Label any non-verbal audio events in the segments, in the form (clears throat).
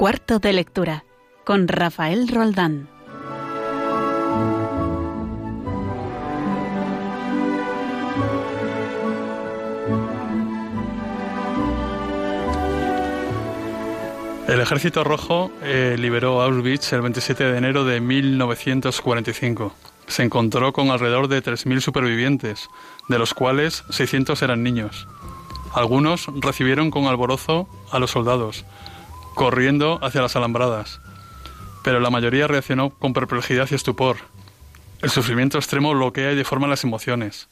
Cuarto de lectura con Rafael Roldán. El Ejército Rojo eh, liberó Auschwitz el 27 de enero de 1945. Se encontró con alrededor de 3.000 supervivientes, de los cuales 600 eran niños. Algunos recibieron con alborozo a los soldados, corriendo hacia las alambradas, pero la mayoría reaccionó con perplejidad y estupor. El sufrimiento extremo bloquea y deforma las emociones.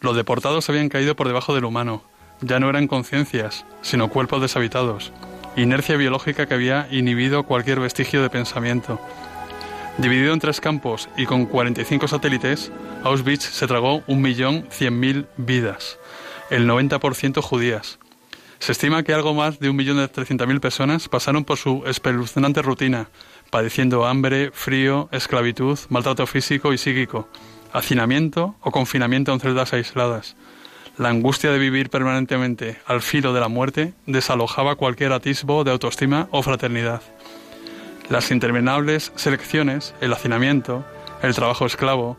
Los deportados habían caído por debajo del humano. Ya no eran conciencias, sino cuerpos deshabitados inercia biológica que había inhibido cualquier vestigio de pensamiento. Dividido en tres campos y con 45 satélites, Auschwitz se tragó 1.100.000 vidas, el 90% judías. Se estima que algo más de 1.300.000 personas pasaron por su espeluznante rutina, padeciendo hambre, frío, esclavitud, maltrato físico y psíquico, hacinamiento o confinamiento en celdas aisladas. La angustia de vivir permanentemente al filo de la muerte desalojaba cualquier atisbo de autoestima o fraternidad. Las interminables selecciones, el hacinamiento, el trabajo esclavo,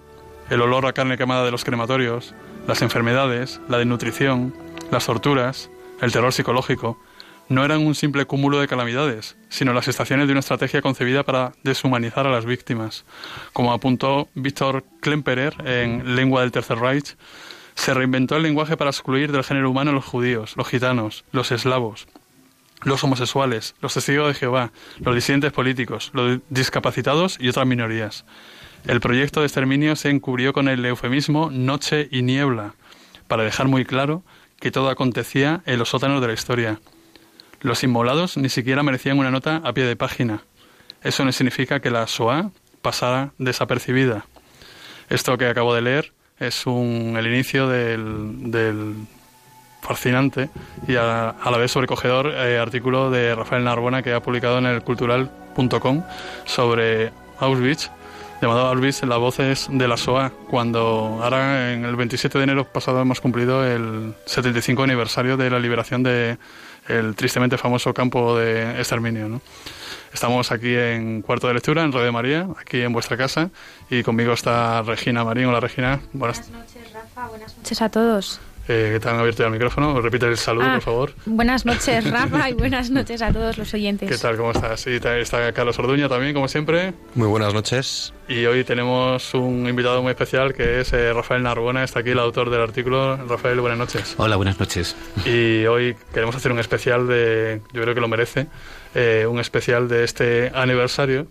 el olor a carne quemada de los crematorios, las enfermedades, la desnutrición, las torturas, el terror psicológico, no eran un simple cúmulo de calamidades, sino las estaciones de una estrategia concebida para deshumanizar a las víctimas. Como apuntó Víctor Klemperer en Lengua del Tercer Reich, se reinventó el lenguaje para excluir del género humano a los judíos, los gitanos, los eslavos, los homosexuales, los testigos de Jehová, los disidentes políticos, los discapacitados y otras minorías. El proyecto de exterminio se encubrió con el eufemismo noche y niebla, para dejar muy claro que todo acontecía en los sótanos de la historia. Los inmolados ni siquiera merecían una nota a pie de página. Eso no significa que la SOA pasara desapercibida. Esto que acabo de leer es el inicio del, fascinante y a, la vez sobrecogedor eh, artículo de Rafael Narbona que ha publicado en el cultural.com sobre Auschwitz, llamado Auschwitz, las voces de la SOA, cuando ahora en el 27 de enero pasado hemos cumplido el 75 aniversario de la liberación de el tristemente famoso campo de exterminio. ¿no? Estamos aquí en Cuarto de Lectura, en Radio María, aquí en vuestra casa, y conmigo está Regina Marín. Hola Regina. Buenas, noches, Rafa. Buenas noches a todos. Eh, que te han abierto ya el micrófono. Repite el saludo, ah, por favor. Buenas noches, (laughs) Rafa, y buenas noches a todos los oyentes. ¿Qué tal? ¿Cómo estás? Sí, está Carlos Orduña también, como siempre. Muy buenas noches. Y hoy tenemos un invitado muy especial que es eh, Rafael Narbona. Está aquí el autor del artículo. Rafael, buenas noches. Hola, buenas noches. Y hoy queremos hacer un especial de. Yo creo que lo merece. Eh, un especial de este aniversario.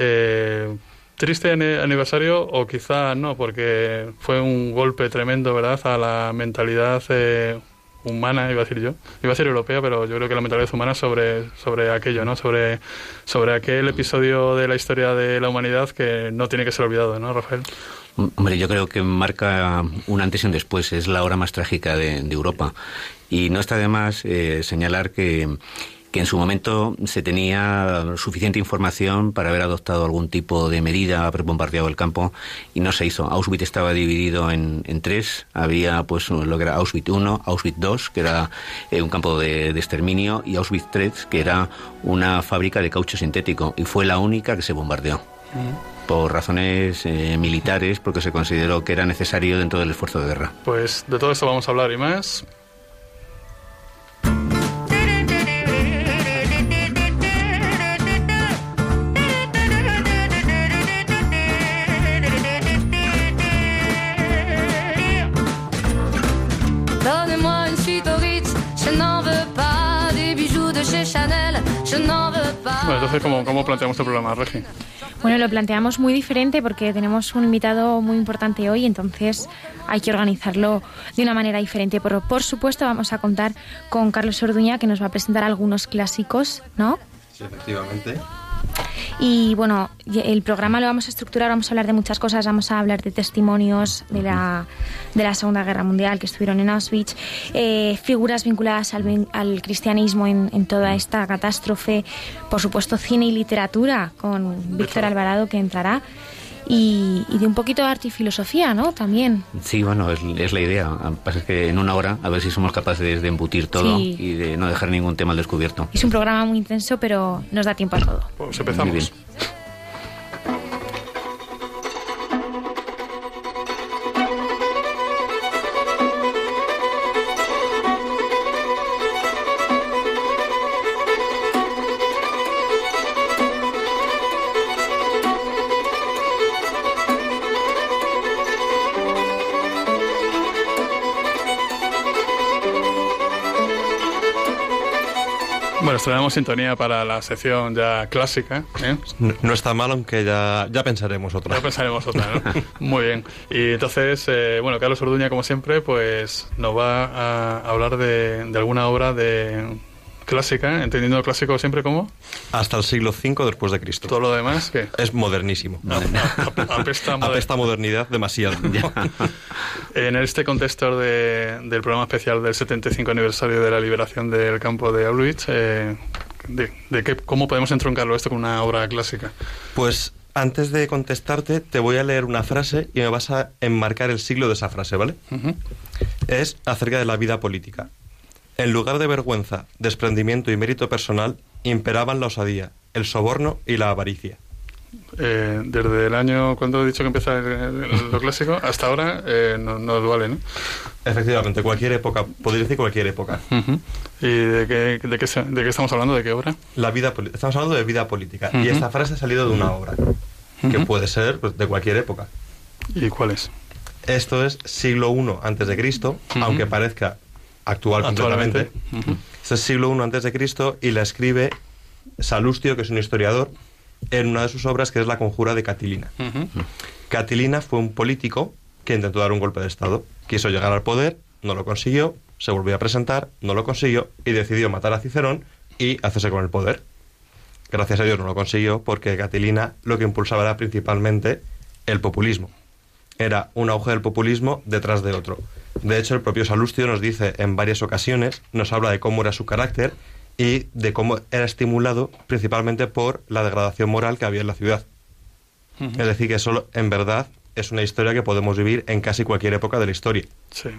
Eh, triste aniversario o quizá no, porque fue un golpe tremendo, ¿verdad?, a la mentalidad humana, iba a decir yo, iba a decir europea, pero yo creo que la mentalidad humana sobre, sobre aquello, ¿no?, sobre, sobre aquel episodio de la historia de la humanidad que no tiene que ser olvidado, ¿no, Rafael? Hombre, yo creo que marca un antes y un después, es la hora más trágica de, Europa. Y no está de más eh, señalar que que en su momento se tenía suficiente información para haber adoptado algún tipo de medida, haber bombardeado el campo y no se hizo. Auschwitz estaba dividido en, tres. Había pues lo que era Auschwitz I, Auschwitz II, que era eh, un campo de, exterminio, y Auschwitz III, que era una fábrica de caucho sintético y fue la única que se bombardeó. por razones eh, militares, porque se consideró que era necesario dentro del esfuerzo de guerra. Pues de todo esto vamos a hablar y más. Bueno, entonces, ¿cómo, ¿cómo planteamos este programa, Regi? Bueno, lo planteamos muy diferente porque tenemos un invitado muy importante hoy, entonces hay que organizarlo de una manera diferente. Pero por supuesto vamos a contar con Carlos Orduña que nos va a presentar algunos clásicos, ¿no? Sí, efectivamente. Y bueno, el programa lo vamos a estructurar, vamos a hablar de muchas cosas, vamos a hablar de testimonios de la, de la Segunda Guerra Mundial que estuvieron en Auschwitz, eh, figuras vinculadas al, al cristianismo en, en, toda esta catástrofe, por supuesto cine y literatura con Víctor Alvarado que entrará y, de un poquito de arte y filosofía, ¿no? También. Sí, bueno, es, la idea. Pasa que en una hora a ver si somos capaces de embutir todo y de no dejar ningún tema al descubierto. Es un programa muy intenso, pero nos da tiempo a todo empezamos. Pues estrenamos sintonía para la sección ya clásica. ¿eh? No, está mal, aunque ya, ya pensaremos otra. Ya pensaremos otra, ¿no? (laughs) Muy bien. Y entonces, eh, bueno, Carlos Orduña, como siempre, pues nos va a hablar de, de alguna obra de clásica, entendiendo el clásico siempre como hasta el siglo V después de Cristo. Todo lo demás ¿qué? es modernísimo. apesta, (laughs) apesta modernidad demasiado. (laughs) en este contexto de, del programa especial del 75 aniversario de la liberación del campo de Auschwitz, eh, de, qué, ¿cómo podemos entroncarlo esto con una obra clásica? Pues antes de contestarte, te voy a leer una frase y me vas a enmarcar el siglo de esa frase, ¿vale? Es acerca de la vida política. En lugar de vergüenza, desprendimiento y mérito personal, imperaban la osadía, el soborno y la avaricia. Eh, desde el año, cuando he dicho que empieza lo clásico, hasta ahora eh, no, nos vale, ¿no? Efectivamente, cualquier época, podría decir cualquier época. ¿Y de qué, de, qué, de qué, estamos hablando? ¿De qué obra? La vida, estamos hablando de vida política. Y esta frase ha salido de una obra, que puede ser pues, de cualquier época. ¿Y cuál es? Esto es siglo I antes de Cristo, aunque parezca actual completamente. es siglo I antes de Cristo y la escribe Salustio, que es un historiador, en una de sus obras que es La conjura de Catilina. Catilina fue un político que intentó dar un golpe de Estado. Quiso llegar al poder, no lo consiguió, se volvió a presentar, no lo consiguió y decidió matar a Cicerón y hacerse con el poder. Gracias a Dios no lo consiguió porque Catilina lo que impulsaba era principalmente el populismo. Era un auge del populismo detrás de otro. De hecho, el propio Salustio nos dice en varias ocasiones, nos habla de cómo era su carácter y de cómo era estimulado principalmente por la degradación moral que había en la ciudad. Es decir, que eso en verdad es una historia que podemos vivir en casi cualquier época de la historia. Sí.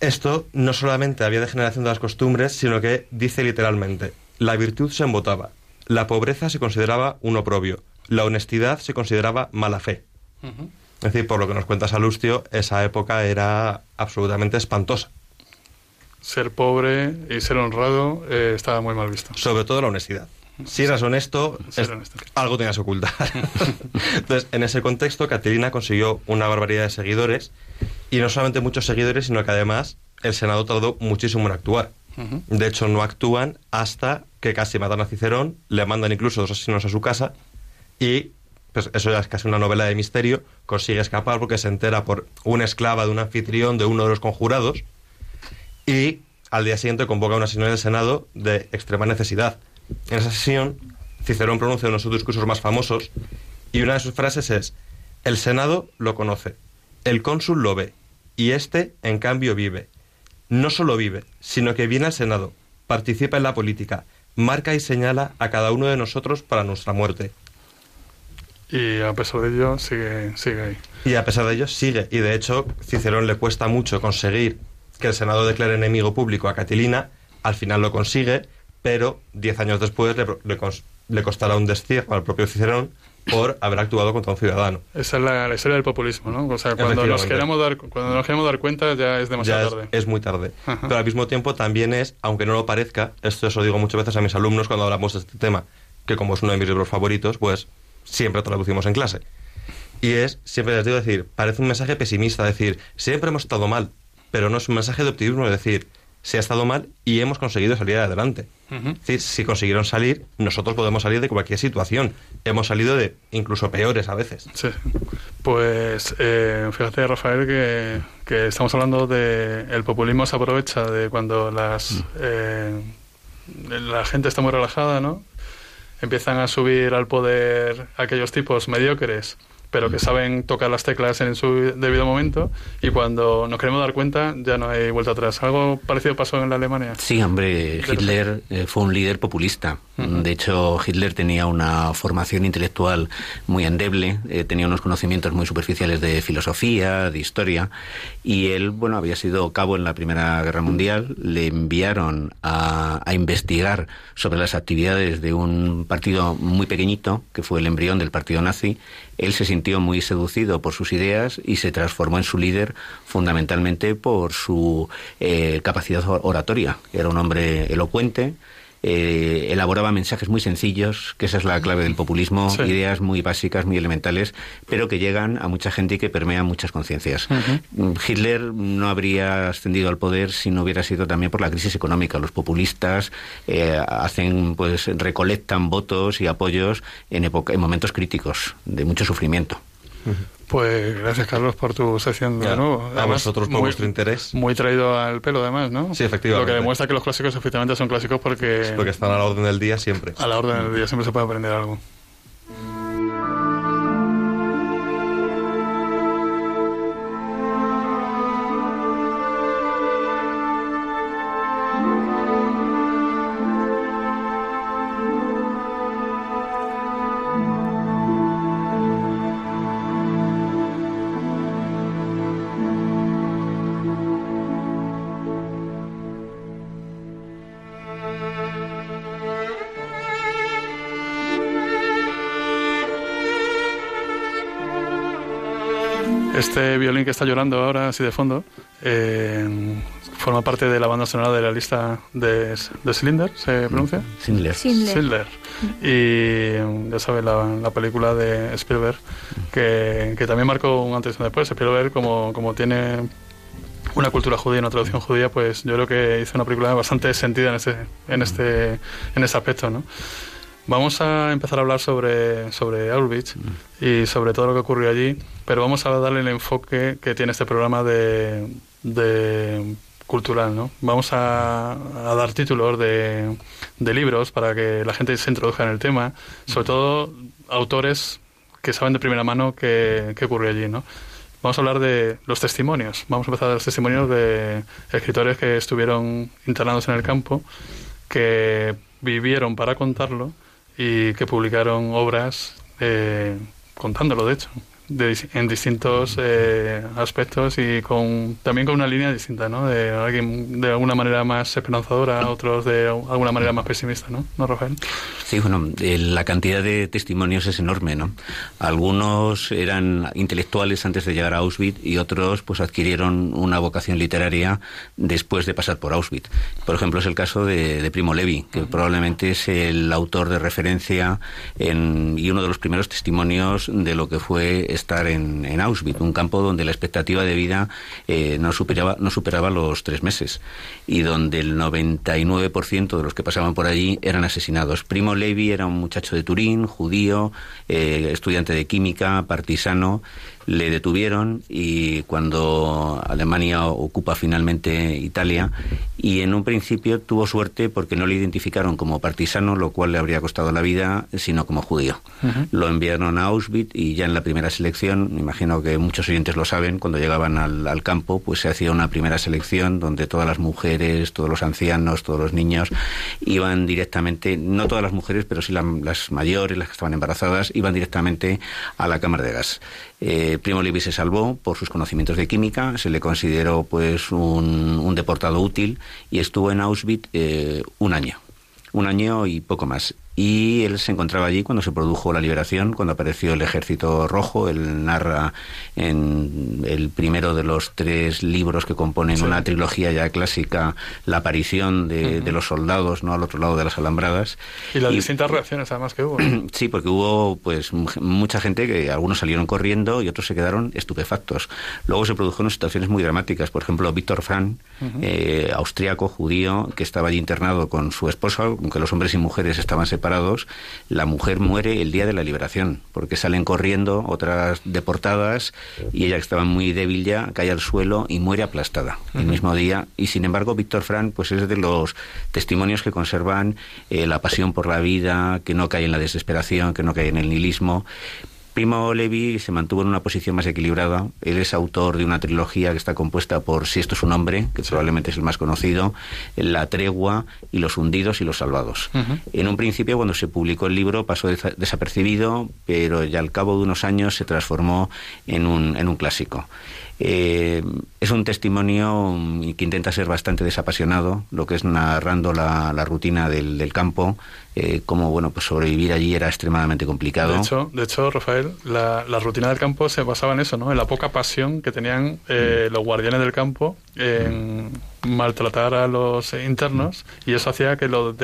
Esto no solamente había degeneración de las costumbres, sino que dice literalmente, la virtud se embotaba, la pobreza se consideraba un oprobio, la honestidad se consideraba mala fe. Es decir, por lo que nos cuenta Salustio, esa época era absolutamente espantosa. Ser pobre y ser honrado eh, estaba muy mal visto. Sobre todo la honestidad. Si eras honesto, algo tenías que ocultar. (laughs) Entonces, en ese contexto, Catilina consiguió una barbaridad de seguidores, y no solamente muchos seguidores, sino que además el Senado tardó muchísimo en actuar. De hecho, no actúan hasta que casi matan a Cicerón, le mandan incluso dos asesinos a su casa, y pues eso ya es casi una novela de misterio, consigue escapar porque se entera por una esclava de un anfitrión de uno de los conjurados y al día siguiente convoca una sesión del Senado de extrema necesidad. En esa sesión, Cicerón pronuncia uno de sus discursos más famosos y una de sus frases es, el Senado lo conoce, el cónsul lo ve y éste, en cambio, vive. No solo vive, sino que viene al Senado, participa en la política, marca y señala a cada uno de nosotros para nuestra muerte. Y a pesar de ello, sigue, sigue ahí. Y a pesar de ello, sigue. Y de hecho, Cicerón le cuesta mucho conseguir que el Senado declare enemigo público a Catilina. Al final lo consigue, pero diez años después le, costará un destierro al propio Cicerón por haber actuado contra un ciudadano. Esa es la, historia del populismo, ¿no? O sea, cuando nos, queramos dar, cuando nos queremos dar cuenta ya es demasiado tarde. Es, muy tarde. Pero al mismo tiempo también es, aunque no lo parezca, esto eso digo muchas veces a mis alumnos cuando hablamos de este tema, que como es uno de mis libros favoritos, pues siempre traducimos en clase. Y es, siempre les digo decir, parece un mensaje pesimista, decir, siempre hemos estado mal, pero no es un mensaje de optimismo, es decir, se ha estado mal y hemos conseguido salir adelante. Es decir, si consiguieron salir, nosotros podemos salir de cualquier situación. Hemos salido de incluso peores a veces. Sí. Pues eh, fíjate, Rafael, que, que, estamos hablando de el populismo se aprovecha de cuando las mm. eh, la gente está muy relajada, ¿no? Empiezan a subir al poder aquellos tipos mediocres pero que mm. saben tocar las teclas en su debido momento y cuando nos queremos dar cuenta ya no hay vuelta atrás. ¿Algo parecido pasó en la Alemania? Sí, hombre, Hitler eh, fue un líder populista De hecho, Hitler tenía una formación intelectual muy endeble, eh, tenía unos conocimientos muy superficiales de filosofía, de historia, y él, bueno, había sido cabo en la Primera Guerra Mundial, le enviaron a, a investigar sobre las actividades de un partido muy pequeñito, que fue el embrión del partido nazi, él se sintió muy seducido por sus ideas y se transformó en su líder fundamentalmente por su eh, capacidad oratoria. Era un hombre elocuente, eh, elaboraba mensajes muy sencillos, que esa es la clave del populismo, ideas muy básicas, muy elementales, pero que llegan a mucha gente y que permean muchas conciencias. Hitler no habría ascendido al poder si no hubiera sido también por la crisis económica. Los populistas eh, hacen, pues, recolectan votos y apoyos en, en momentos críticos de mucho sufrimiento. Pues gracias, Carlos, por tu sección de nuevo. a vosotros por vuestro interés. Muy traído al pelo, además, ¿no? Sí, efectivamente. Lo que demuestra que los clásicos efectivamente son clásicos porque... porque están a la orden del día siempre. A la orden del día siempre se puede aprender algo. Este violín que está llorando ahora, así de fondo, eh, forma parte de la banda sonora de la lista de, de Cylinder, ¿se pronuncia? Schindler. Schindler. Y ya sabes, la, película de Spielberg, que, que, también marcó un antes y un después. Spielberg, como, como tiene una cultura judía, una traducción judía, pues yo creo que hizo una película bastante sentida en este, en este, en ese aspecto, ¿no? Vamos a empezar a hablar sobre, sobre Auschwitz y sobre todo lo que ocurrió allí, pero vamos a darle el enfoque que tiene este programa de, de cultural, ¿no? Vamos a, dar títulos de, de, libros para que la gente se introduzca en el tema, sobre todo autores que saben de primera mano qué, qué ocurrió allí, ¿no? Vamos a hablar de los testimonios. Vamos a empezar de los testimonios de escritores que estuvieron internados en el campo, que vivieron para contarlo y que publicaron obras eh, contándolo, de hecho en distintos eh, aspectos y con también con una línea distinta, ¿no? De alguien de alguna manera más esperanzadora, otros de alguna manera más pesimista, ¿no? ¿No, Rafael? Sí, bueno, la cantidad de testimonios es enorme, ¿no? Algunos eran intelectuales antes de llegar a Auschwitz y otros pues adquirieron una vocación literaria después de pasar por Auschwitz. Por ejemplo, es el caso de, Primo Levi, que probablemente es el autor de referencia en, y uno de los primeros testimonios de lo que fue estar en, Auschwitz, un campo donde la expectativa de vida eh, no, superaba, no superaba los tres meses y donde el 99% de los que pasaban por allí eran asesinados. Primo Levi era un muchacho de Turín, judío, eh, estudiante de química, partisano, le detuvieron y cuando Alemania ocupa finalmente Italia y en un principio tuvo suerte porque no le identificaron como partisano, lo cual le habría costado la vida, sino como judío. Lo enviaron a Auschwitz y ya en la primera selección, me imagino que muchos oyentes lo saben, cuando llegaban al, campo, pues se hacía una primera selección donde todas las mujeres, todos los ancianos, todos los niños iban directamente, no todas las mujeres, pero sí las mayores, las que estaban embarazadas, iban directamente a la cámara de gas. Eh, Primo Levi se salvó por sus conocimientos de química, se le consideró pues un, deportado útil y estuvo en Auschwitz eh, un año, un año y poco más y él se encontraba allí cuando se produjo la liberación, cuando apareció el Ejército Rojo. Él narra en el primero de los tres libros que componen una trilogía ya clásica la aparición de, los soldados no al otro lado de las alambradas. Y las distintas reacciones además que hubo. (clears throat) sí, porque hubo pues mucha gente que algunos salieron corriendo y otros se quedaron estupefactos. Luego se produjeron situaciones muy dramáticas. Por ejemplo, Víctor Frank, eh, austriaco, judío, que estaba allí internado con su esposa, aunque los hombres y mujeres estaban separados la mujer muere el día de la liberación, porque salen corriendo otras deportadas y ella que estaba muy débil ya cae al suelo y muere aplastada el mismo día. Y sin embargo, Víctor Frank pues es de los testimonios que conservan eh, la pasión por la vida, que no cae en la desesperación, que no cae en el nihilismo Primo Levi se mantuvo en una posición más equilibrada. Él es autor de una trilogía que está compuesta por Si esto es un hombre, que probablemente es el más conocido, La tregua y Los hundidos y los salvados. En un principio, cuando se publicó el libro, pasó desapercibido, pero ya al cabo de unos años se transformó en un, en un clásico. Eh, es un testimonio que intenta ser bastante desapasionado, lo que es narrando la, rutina del, campo, eh, cómo bueno, pues sobrevivir allí era extremadamente complicado. De hecho, de hecho Rafael, la, rutina del campo se basaba en eso, ¿no? en la poca pasión que tenían eh, mm. los guardianes del campo en maltratar a los internos y eso hacía que lo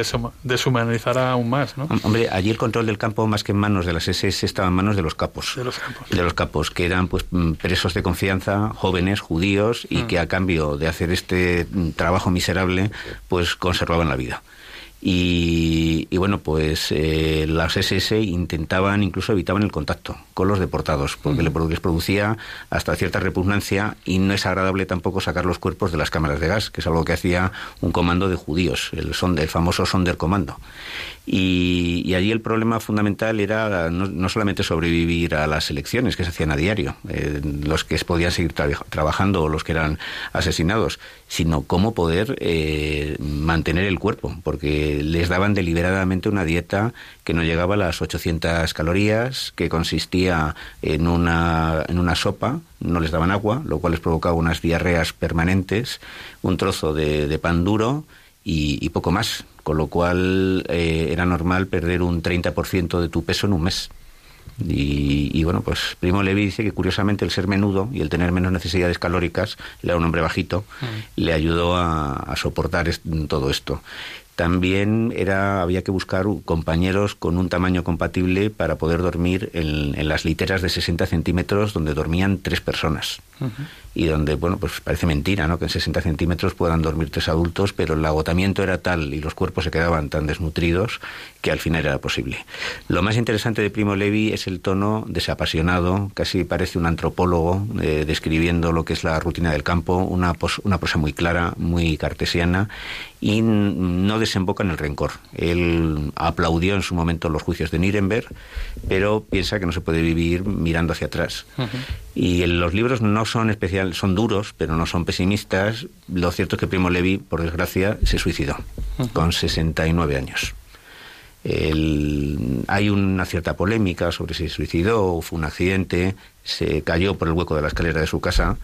deshumanizara aún más. ¿no? Hombre, allí el control del campo, más que en manos de las SS, estaba en manos de los capos. De los capos. De los capos, que eran pues presos de confianza, jóvenes, judíos, y mm. que a cambio de hacer este trabajo miserable, pues conservaban la vida. Y, bueno, pues eh, las SS intentaban, incluso evitaban el contacto con los deportados, porque les producía hasta cierta repugnancia y no es agradable tampoco sacar los cuerpos de las cámaras de gas, que es algo que hacía un comando de judíos, el, son, el famoso Sonderkommando. Y, allí el problema fundamental era no, solamente sobrevivir a las elecciones que se hacían a diario, eh, los que podían seguir trabajando o los que eran asesinados, sino cómo poder eh, mantener el cuerpo, porque les daban deliberadamente una dieta que no llegaba a las 800 calorías, que consistía en una, en una sopa, no les daban agua, lo cual les provocaba unas diarreas permanentes, un trozo de, pan duro y poco más con lo cual eh, era normal perder un 30% de tu peso en un mes. Y, bueno, pues Primo Levi dice que curiosamente el ser menudo y el tener menos necesidades calóricas, le era un hombre bajito, mm. le ayudó a, soportar todo esto. También era, había que buscar compañeros con un tamaño compatible para poder dormir en, las literas de 60 centímetros donde dormían tres personas y donde, bueno, pues parece mentira, ¿no? Que en 60 centímetros puedan dormir tres adultos, pero el agotamiento era tal y los cuerpos se quedaban tan desnutridos que al final era posible. Lo más interesante de Primo Levi es el tono desapasionado, casi parece un antropólogo eh, describiendo lo que es la rutina del campo, una, una prosa muy clara, muy cartesiana y no desemboca en el rencor. Él aplaudió en su momento los juicios de Nuremberg, pero piensa que no se puede vivir mirando hacia atrás. Y los libros no son especial, son duros, pero no son pesimistas. Lo cierto es que Primo Levi, por desgracia, se suicidó con 69 años. hay una cierta polémica sobre si se suicidó o fue un accidente, se cayó por el hueco de la escalera de su casa,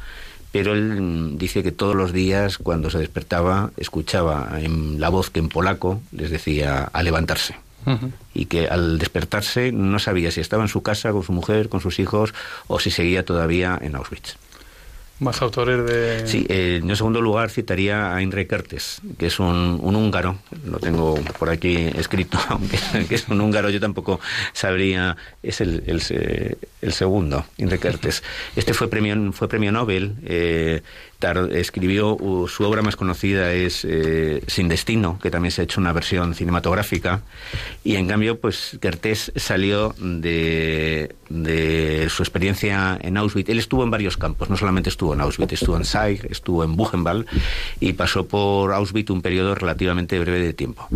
pero él dice que todos los días cuando se despertaba escuchaba en la voz que en polaco les decía a levantarse y que al despertarse no sabía si estaba en su casa con su mujer, con sus hijos o si seguía todavía en Auschwitz. Más autores de... Sí, eh, en segundo lugar citaría a Inre Kertes, que es un, húngaro, lo tengo por aquí escrito, (laughs) que es un húngaro, yo tampoco sabría, es el, el, segundo, Inre Kertes. Este fue premio, fue premio Nobel, eh, escribió, su obra más conocida es eh, Sin Destino, que también se ha hecho una versión cinematográfica, y en cambio, pues Kertész salió de, su experiencia en Auschwitz. Él estuvo en varios campos, no solamente estuvo en Auschwitz, estuvo en Saig, estuvo en Buchenwald, y pasó por Auschwitz un periodo relativamente breve de tiempo.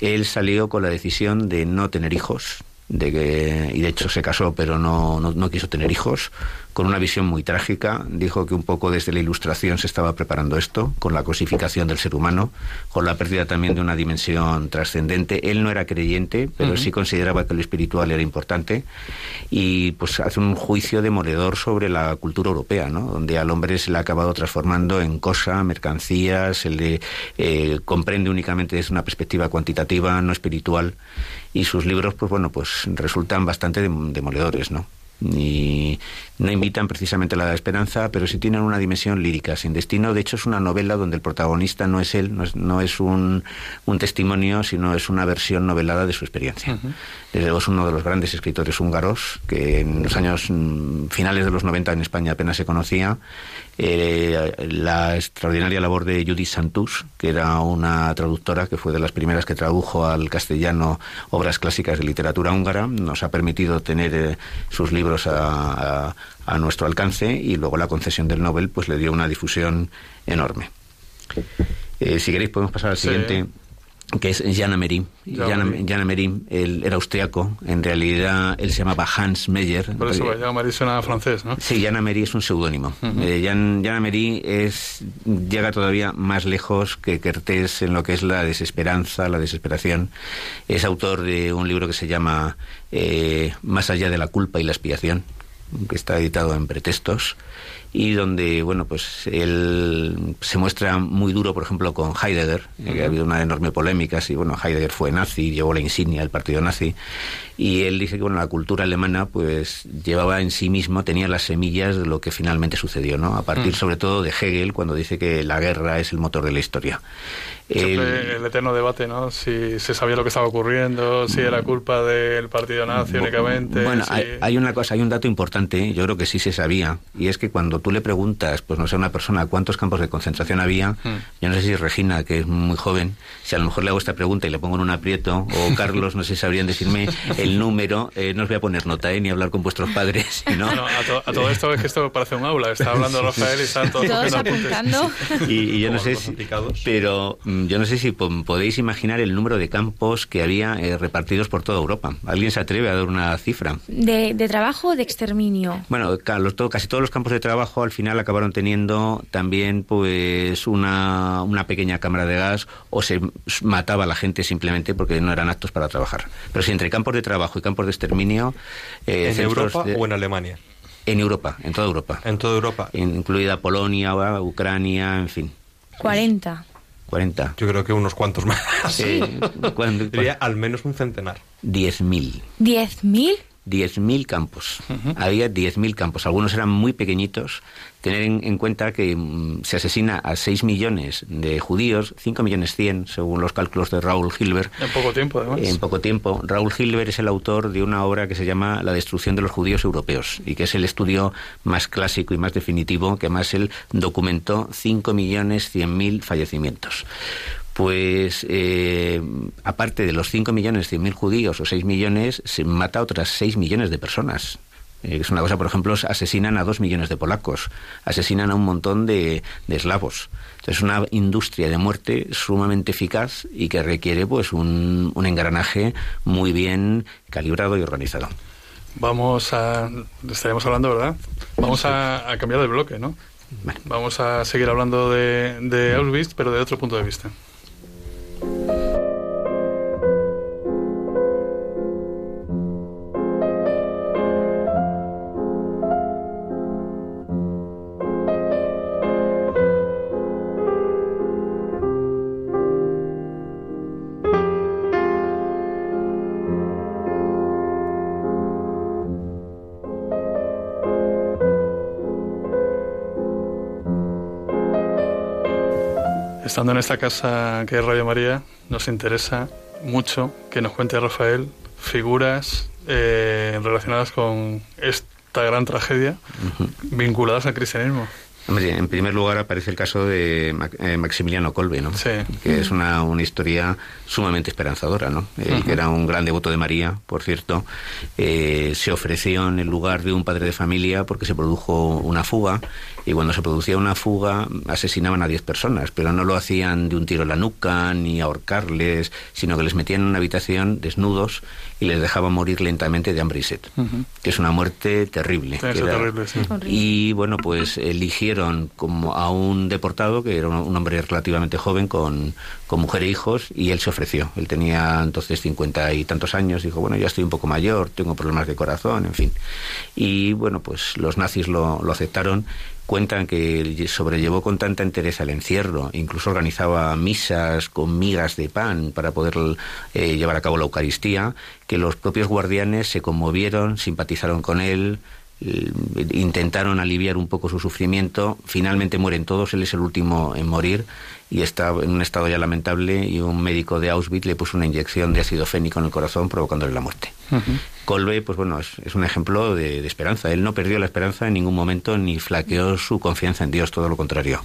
Él salió con la decisión de no tener hijos, de que, y de hecho se casó pero no, no, quiso tener hijos, con una visión muy trágica. Dijo que un poco desde la ilustración se estaba preparando esto, con la cosificación del ser humano, con la pérdida también de una dimensión trascendente. Él no era creyente, pero sí consideraba que lo espiritual era importante y pues hace un juicio demoledor sobre la cultura europea, ¿no? donde al hombre se le ha acabado transformando en cosa, mercancía, se le eh, comprende únicamente desde una perspectiva cuantitativa, no espiritual y sus libros, pues bueno, pues resultan bastante demoledores, ¿no? Y no invitan precisamente a la esperanza, pero sí tienen una dimensión lírica. Sin destino, de hecho, es una novela donde el protagonista no es él, no es, un, testimonio, sino es una versión novelada de su experiencia. Desde luego es uno de los grandes escritores húngaros, que en los años mm, finales de los 90 en España apenas se conocía. Eh, la extraordinaria labor de Judith Santus, que era una traductora que fue de las primeras que tradujo al castellano obras clásicas de literatura húngara, nos ha permitido tener eh, sus libros a, nuestro alcance y luego la concesión del Nobel pues le dio una difusión enorme. Eh, si queréis podemos pasar al siguiente que es Jan Amery. Jan, él era austriaco, en realidad él se llamaba Hans Meyer. Por eso Jan Amery suena francés, ¿no? Sí, Jan Amery es un seudónimo. Eh, Jan, Jan Amery es, llega todavía más lejos que Kertész en lo que es la desesperanza, la desesperación. Es autor de un libro que se llama eh, Más allá de la culpa y la expiación, que está editado en Pretextos y donde, bueno, pues él se muestra muy duro, por ejemplo, con Heidegger, que ha habido una enorme polémica, si, bueno, Heidegger fue nazi, llevó la insignia del partido nazi, y él dice que, bueno, la cultura alemana, pues, llevaba en sí mismo, tenía las semillas de lo que finalmente sucedió, ¿no? A partir, mm. sobre todo, de Hegel, cuando dice que la guerra es el motor de la historia. Siempre el, eterno debate, ¿no? Si se sabía lo que estaba ocurriendo, si era culpa del partido nazi únicamente. Bueno, hay, una cosa, hay un dato importante, yo creo que sí se sabía, y es que cuando tú le preguntas, pues no sé, a una persona cuántos campos de concentración había, hmm. yo no sé si Regina, que es muy joven, si a lo mejor le hago esta pregunta y le pongo en un aprieto, o (laughs) Carlos, no sé si sabrían decirme el número, eh, no os voy a poner nota, eh, ni hablar con vuestros padres, (laughs) ¿no? a, todo esto es que esto parece un aula, está hablando Rafael y están todos, apuntando. Y, yo no sé si, pero mm, yo no sé si podéis imaginar el número de campos que había eh, repartidos por toda Europa. ¿Alguien se atreve a dar una cifra? ¿De, trabajo o de exterminio? Bueno, casi todos los campos de trabajo al final acabaron teniendo también pues una, una pequeña cámara de gas o se mataba a la gente simplemente porque no eran aptos para trabajar. Pero si entre campos de trabajo y campos de exterminio... Eh, ¿En Europa o en Alemania? En Europa, en toda Europa. En toda Europa. Incluida Polonia, Ucrania, en fin. 40. 40. Yo creo que unos cuantos más. Sí. (laughs) Diría al menos un centenar. 10.000. ¿10.000? 10.000 campos. Había 10.000 campos. Algunos eran muy pequeñitos. Tener en, cuenta que mm, se asesina a 6 millones de judíos, 5 millones 100, según los cálculos de Raúl Hilbert. En poco tiempo, además. En poco tiempo. Raúl Hilbert es el autor de una obra que se llama La destrucción de los judíos europeos y que es el estudio más clásico y más definitivo, que más él documentó 5 millones 100.000 fallecimientos pues eh, aparte de los 5 millones 100 mil judíos o 6 millones, se mata a otras 6 millones de personas. Eh, es una cosa, por ejemplo, asesinan a 2 millones de polacos, asesinan a un montón de, eslavos. es una industria de muerte sumamente eficaz y que requiere pues un, un engranaje muy bien calibrado y organizado. Vamos a... Estaremos hablando, ¿verdad? Vamos a, cambiar de bloque, ¿no? Vamos a seguir hablando de, de Auschwitz, pero de otro punto de vista. Estando en esta casa que es Radio María, nos interesa mucho que nos cuente Rafael figuras eh, relacionadas con esta gran tragedia vinculadas al cristianismo. En primer lugar aparece el caso de eh, Maximiliano Colbe, ¿no? Que es una, una historia sumamente esperanzadora, ¿no? Que era un gran devoto de María, por cierto, eh, se ofreció en el lugar de un padre de familia porque se produjo una fuga y cuando se producía una fuga asesinaban a 10 personas, pero no lo hacían de un tiro en la nuca ni ahorcarles, sino que les metían en una habitación desnudos y les dejaban morir lentamente de hambre y sed, que es una muerte terrible. terrible sí. Y bueno, pues eligieron como a un deportado que era un, hombre relativamente joven con, con, mujer e hijos y él se ofreció. Él tenía entonces cincuenta y tantos años, dijo, bueno, ya estoy un poco mayor, tengo problemas de corazón, en fin. Y bueno, pues los nazis lo, lo aceptaron cuentan que sobrellevó con tanta entereza el encierro, incluso organizaba misas con migas de pan para poder eh, llevar a cabo la Eucaristía, que los propios guardianes se conmovieron, simpatizaron con él, eh, intentaron aliviar un poco su sufrimiento, finalmente mueren todos, él es el último en morir y está en un estado ya lamentable y un médico de Auschwitz le puso una inyección de ácido fénico en el corazón provocándole la muerte. Colbe, pues bueno, es, un ejemplo de, esperanza. Él no perdió la esperanza en ningún momento ni flaqueó su confianza en Dios, todo lo contrario.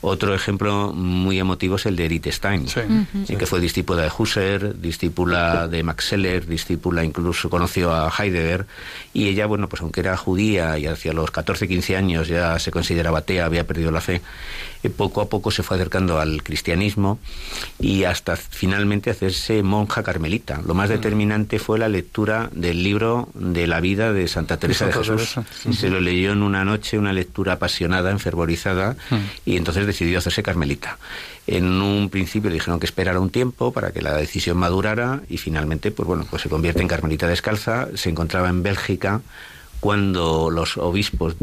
Otro ejemplo muy emotivo es el de Edith Stein, que fue discípula de Husserl, discípula de Max Scheler, discípula incluso conoció a Heidegger, y ella, bueno, pues aunque era judía y hacia los 14, 15 años ya se consideraba atea, había perdido la fe, eh, poco a poco se fue acercando al cristianismo y hasta finalmente hacerse monja carmelita. Lo más determinante fue la lectura del libro de la vida de Santa Teresa de Jesús. Se lo leyó en una noche, una lectura apasionada, enfervorizada, y entonces decidió hacerse carmelita. En un principio le dijeron que esperara un tiempo para que la decisión madurara y finalmente, pues bueno, pues se convierte en carmelita descalza. Se encontraba en Bélgica cuando los obispos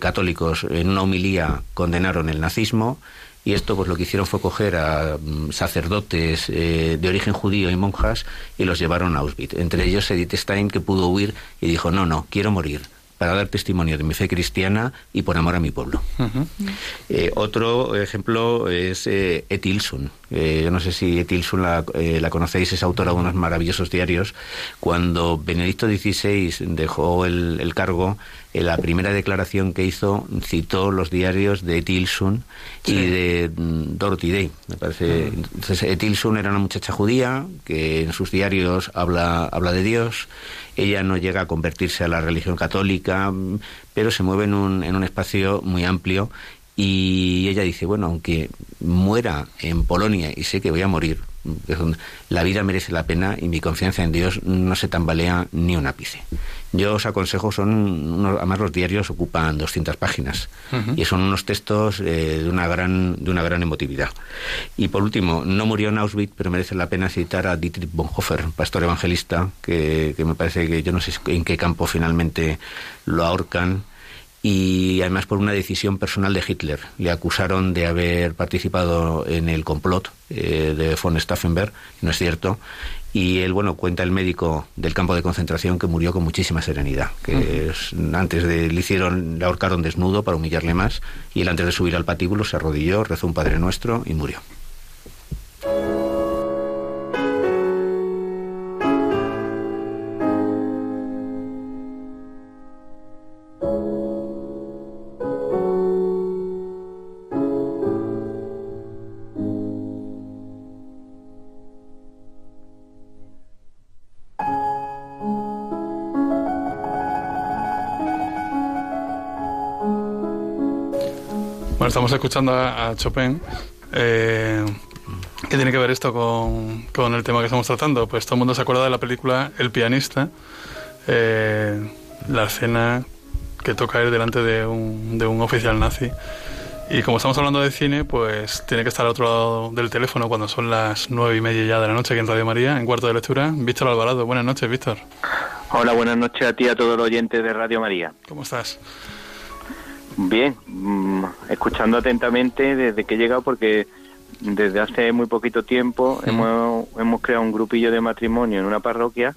católicos en una homilía condenaron el nazismo y esto pues lo que hicieron fue coger a mm, sacerdotes eh, de origen judío y monjas y los llevaron a Auschwitz. Entre ellos Edith Stein que pudo huir y dijo, no, no, quiero morir para dar testimonio de mi fe cristiana y por amor a mi pueblo. Eh, otro ejemplo es eh. Eh, yo no sé si Etilsun la, la, conocéis, es autora de unos maravillosos diarios. Cuando Benedicto XVI dejó el, el cargo, la primera declaración que hizo citó los diarios de Etilsun y de mm, Dorothy Day, me parece. Entonces, era una muchacha judía que en sus diarios habla, habla de Dios. Ella no llega a convertirse a la religión católica, pero se mueve en un, en un espacio muy amplio y ella dice, bueno, aunque muera en Polonia y sé que voy a morir, la vida merece la pena y mi confianza en Dios no se tambalea ni un ápice. Yo os aconsejo, son además los diarios ocupan 200 páginas y son unos textos eh, de una gran de una gran emotividad. Y por último, no murió en Auschwitz, pero merece la pena citar a Dietrich Bonhoeffer, pastor evangelista, que, que me parece que yo no sé en qué campo finalmente lo ahorcan y además por una decisión personal de Hitler. Le acusaron de haber participado en el complot eh, de von Stauffenberg, no es cierto, y él, bueno, cuenta el médico del campo de concentración que murió con muchísima serenidad, que antes de le hicieron, le ahorcaron desnudo para humillarle más, y él antes de subir al patíbulo se arrodilló, rezó un Padre Nuestro y murió. Escuchando a, Chopin. Eh, ¿Qué tiene que ver esto con, el tema que estamos tratando? Pues todo el mundo se acuerda de la película El pianista, eh, la escena que toca ir delante de un, de un oficial nazi. Y como estamos hablando de cine, pues tiene que estar al otro lado del teléfono cuando son las nueve y media ya de la noche aquí en Radio María, en cuarto de lectura. Víctor Alvarado, buenas noches, Víctor. Hola, buenas noches a ti y a todos los oyentes de Radio María. ¿Cómo estás? Bien, mm, escuchando atentamente desde que he llegado porque desde hace muy poquito tiempo hemos, hemos creado un grupillo de matrimonio en una parroquia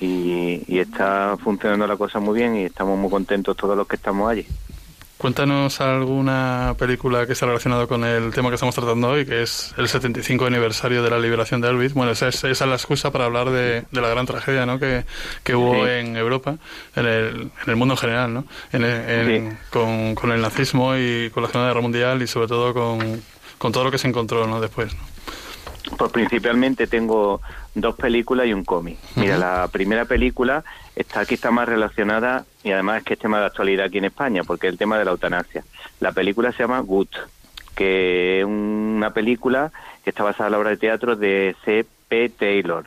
y, y, está funcionando la cosa muy bien y estamos muy contentos todos los que estamos allí. Cuéntanos alguna película que esté relacionada con el tema que estamos tratando hoy, que es el 75 aniversario de la liberación de Auschwitz. Bueno, esa es, esa es la excusa para hablar de, la gran tragedia ¿no? que, que hubo en Europa, en el, en el mundo en general, ¿no? con, con, el nazismo y con la Segunda Guerra Mundial y sobre todo con, con todo lo que se encontró ¿no? después. Pues principalmente tengo dos películas y un cómic. Mira, la primera película está aquí está más relacionada y además es que es tema de actualidad aquí en España, porque es el tema de la eutanasia. La película se llama Good, que es una película que está basada en la obra de teatro de C.P. Taylor,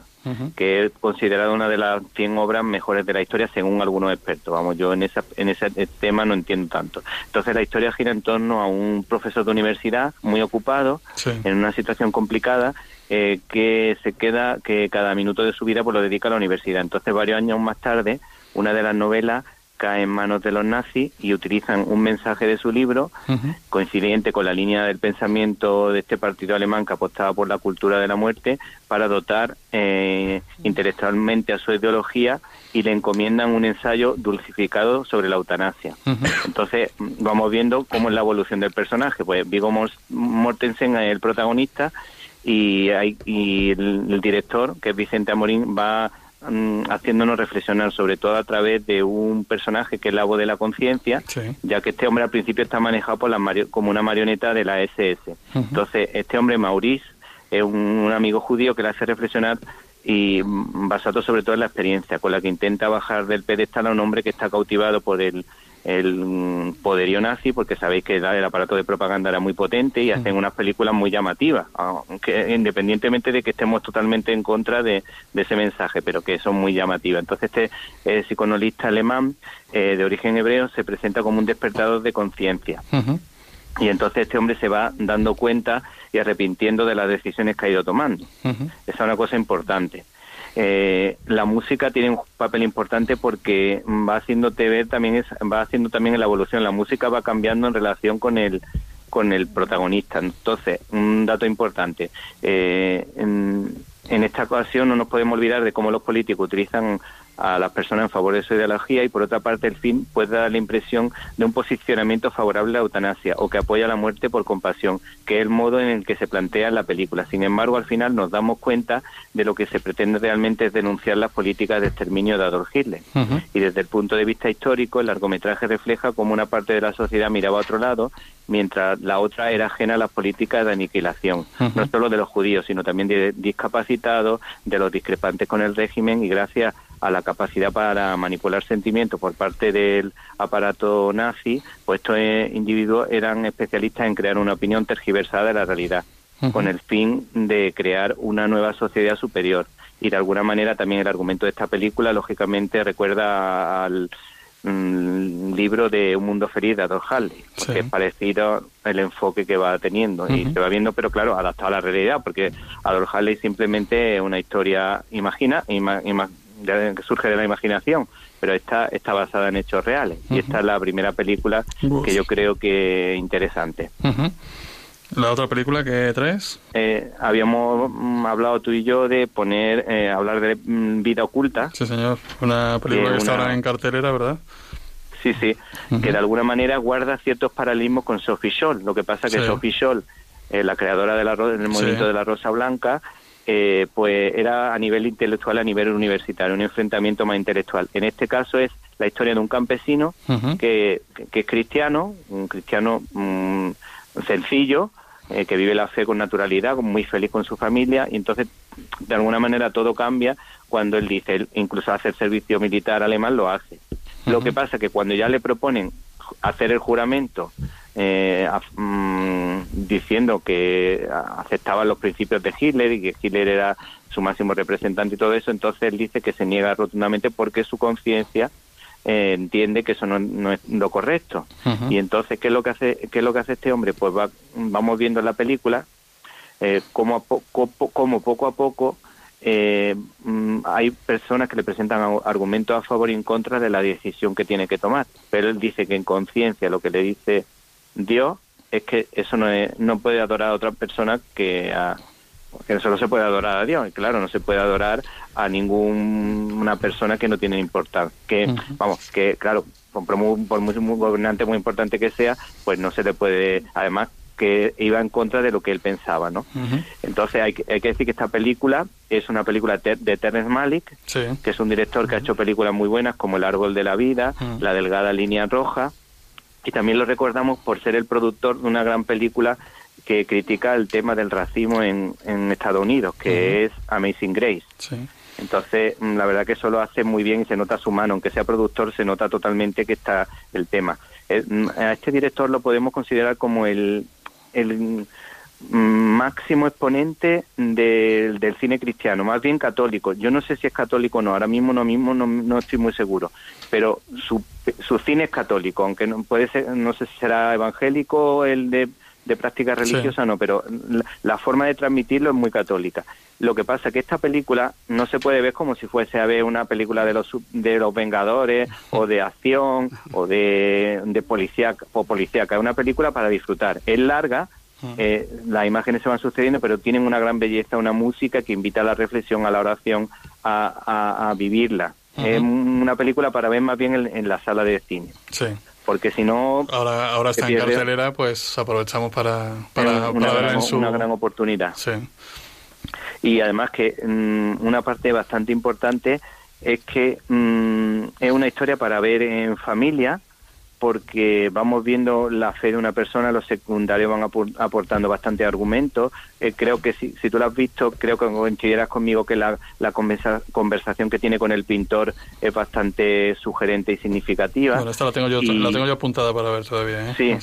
que es considerada una de las 100 obras mejores de la historia según algunos expertos. Vamos, yo en, esa, en ese tema no entiendo tanto. Entonces la historia gira en torno a un profesor de universidad muy ocupado, en una situación complicada, eh, que se queda, que cada minuto de su vida pues lo dedica a la universidad. Entonces, varios años más tarde, una de las novelas cae en manos de los nazis y utilizan un mensaje de su libro coincidente con la línea del pensamiento de este partido alemán que apostaba por la cultura de la muerte para dotar eh, intelectualmente a su ideología y le encomiendan un ensayo dulcificado sobre la eutanasia. Entonces vamos viendo cómo es la evolución del personaje. Pues Vigo Mortensen es el protagonista y, hay, y el, director, que es Vicente Amorín, va mm, haciéndonos reflexionar, sobre todo a través de un personaje que es la voz de la conciencia, ya que este hombre al principio está manejado por la como una marioneta de la SS. Entonces, este hombre, Maurice, es un, amigo judío que le hace reflexionar y mm, basado sobre todo en la experiencia, con la que intenta bajar del pedestal a un hombre que está cautivado por el el poderío nazi, porque sabéis que el aparato de propaganda era muy potente y hacen unas películas muy llamativas, aunque independientemente de que estemos totalmente en contra de, ese mensaje, pero que son muy llamativas. Entonces este eh, alemán eh, de origen hebreo se presenta como un despertador de conciencia. Y entonces este hombre se va dando cuenta y arrepintiendo de las decisiones que ha ido tomando. Esa es una cosa importante. Eh, la música tiene un papel importante porque va haciéndote ver también va haciendo también la evolución. La música va cambiando en relación con el con el protagonista. Entonces un dato importante eh, en esta ocasión no nos podemos olvidar de cómo los políticos utilizan a las personas en favor de su ideología y por otra parte el fin puede dar la impresión de un posicionamiento favorable a la eutanasia o que apoya la muerte por compasión, que es el modo en el que se plantea la película. Sin embargo, al final nos damos cuenta de lo que se pretende realmente es denunciar las políticas de exterminio de Adolf Hitler. Y desde el punto de vista histórico, el largometraje refleja cómo una parte de la sociedad miraba a otro lado, mientras la otra era ajena a las políticas de aniquilación, no solo de los judíos, sino también de discapacitados, de los discrepantes con el régimen y gracias a la capacidad para manipular sentimientos por parte del aparato nazi, pues estos eh, individuos eran especialistas en crear una opinión tergiversada de la realidad, con el fin de crear una nueva sociedad superior. Y de alguna manera también el argumento de esta película, lógicamente, recuerda al mm, libro de Un mundo feliz de Adolf Harley, porque es parecido el enfoque que va teniendo y se va viendo, pero claro, adaptado a la realidad, porque Adolf Harley simplemente es una historia imagina, que surge de la imaginación, pero esta está basada en hechos reales. Y esta es la primera película que yo creo que es interesante. ¿La otra película que traes? Eh, habíamos mm, hablado tú y yo de poner, eh, hablar de mm, Vida Oculta. Sí, señor. Una película que, está ahora en cartelera, ¿verdad? Sí, sí. Que de alguna manera guarda ciertos paralelismos con Sophie Scholl. Lo que pasa que Sophie Scholl, eh, la creadora de la, del movimiento de la Rosa Blanca, eh, pues era a nivel intelectual, a nivel universitario, un enfrentamiento más intelectual. En este caso es la historia de un campesino que, es cristiano, un cristiano mm, sencillo, eh, que vive la fe con naturalidad, muy feliz con su familia, y entonces de alguna manera todo cambia cuando él dice, él incluso hacer servicio militar alemán lo hace. Lo que pasa que cuando ya le proponen hacer el juramento eh, mm, diciendo que aceptaba los principios de Hitler y que Hitler era su máximo representante y todo eso, entonces él dice que se niega rotundamente porque su conciencia eh, entiende que eso no, es lo correcto. Y entonces, ¿qué es lo que hace, qué es lo que hace este hombre? Pues va, vamos viendo en la película eh, cómo, cómo poco a poco eh, mm, hay personas que le presentan argumentos a favor y en contra de la decisión que tiene que tomar. Pero él dice que en conciencia lo que le dice Dios es que eso no, es, no puede adorar a otra persona que a, que solo se puede adorar a Dios. Y claro no se puede adorar a ninguna persona que no tiene importancia que vamos que claro por muy, por muy, muy gobernante muy importante que sea pues no se le puede además que iba en contra de lo que él pensaba, ¿no? Entonces hay, hay, que decir que esta película es una película de Terrence Malick, que es un director que ha hecho películas muy buenas como El árbol de la vida, La delgada línea roja, y también lo recordamos por ser el productor de una gran película que critica el tema del racismo en, en Estados Unidos, que es Amazing Grace. Entonces, mm, la verdad que eso lo hace muy bien y se nota su mano, aunque sea productor, se nota totalmente que está el tema. Eh, mm, a este director lo podemos considerar como el, el máximo exponente del cine cristiano, más bien católico. Yo no sé si es católico o no, ahora mismo no mismo no, estoy muy seguro, pero su, su cine es católico, aunque no puede ser, no sé si será evangélico el de, de práctica religiosa no, pero la, forma de transmitirlo es muy católica. Lo que pasa es que esta película no se puede ver como si fuese a ver una película de los de los Vengadores o de acción o de, de policía o policíaca, es una película para disfrutar. Es larga, eh, las imágenes se van sucediendo, pero tienen una gran belleza, una música que invita a la reflexión, a la oración, a, vivirla. Es una película para ver más bien en, la sala de cine. Sí. Porque si no... Ahora, ahora está en cartelera, pues aprovechamos para, para, una, para gran, una gran oportunidad. Sí. Y además que mm, una parte bastante importante es que mm, es una historia para ver en familia, porque vamos viendo la fe de una persona, los secundarios van aportando bastante argumentos. Eh, creo que si, si tú lo has visto, creo que coincidirás conmigo que la, la conversación que tiene con el pintor es bastante sugerente y significativa. Bueno, esta la tengo yo, la tengo yo apuntada para ver todavía. ¿eh? Sí,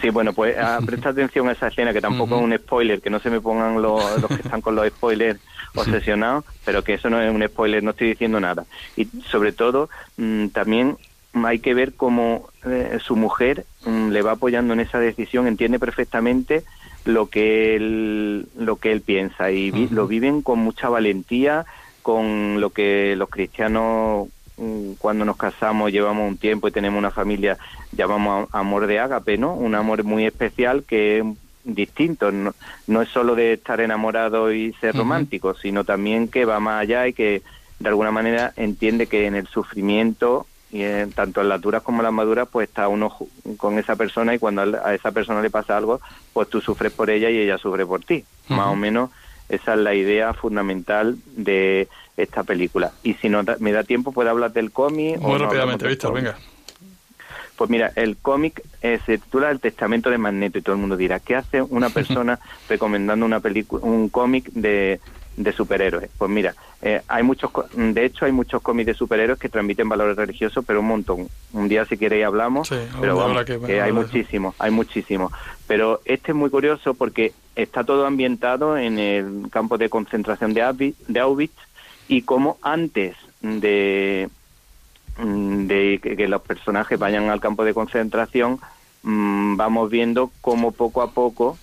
sí, bueno, pues ah, (laughs) presta atención a esa escena, que tampoco es un spoiler, que no se me pongan los, los que están con los spoilers (laughs) obsesionados, pero que eso no es un spoiler, no estoy diciendo nada. Y sobre todo, mm, también hay que ver cómo eh, su mujer mm, le va apoyando en esa decisión, entiende perfectamente lo que él, lo que él piensa y lo viven con mucha valentía, con lo que los cristianos mm, cuando nos casamos llevamos un tiempo y tenemos una familia llamamos amor de ágape, ¿no? Un amor muy especial que es distinto, no, no es solo de estar enamorado y ser romántico, sino también que va más allá y que de alguna manera entiende que en el sufrimiento y en, tanto en las duras como en las maduras pues está uno con esa persona y cuando a esa persona le pasa algo pues tú sufres por ella y ella sufre por ti. Más o menos esa es la idea fundamental de esta película. Y si no me da tiempo puedo hablar del cómic muy rápidamente Víctor venga. Pues mira, el cómic eh, se titula El Testamento de Magneto y todo el mundo dirá, ¿qué hace una (laughs) persona recomendando una película, un cómic de, de superhéroes. Pues mira, eh, hay muchos, de hecho hay muchos cómics de superhéroes que transmiten valores religiosos, pero un montón. Un día si queréis hablamos, pero vamos, que, hay muchísimos, hay muchísimos. Pero este es muy curioso porque está todo ambientado en el campo de concentración de Auschwitz, de Auschwitz y como antes de, de que, los personajes vayan al campo de concentración, mm, vamos viendo cómo poco a poco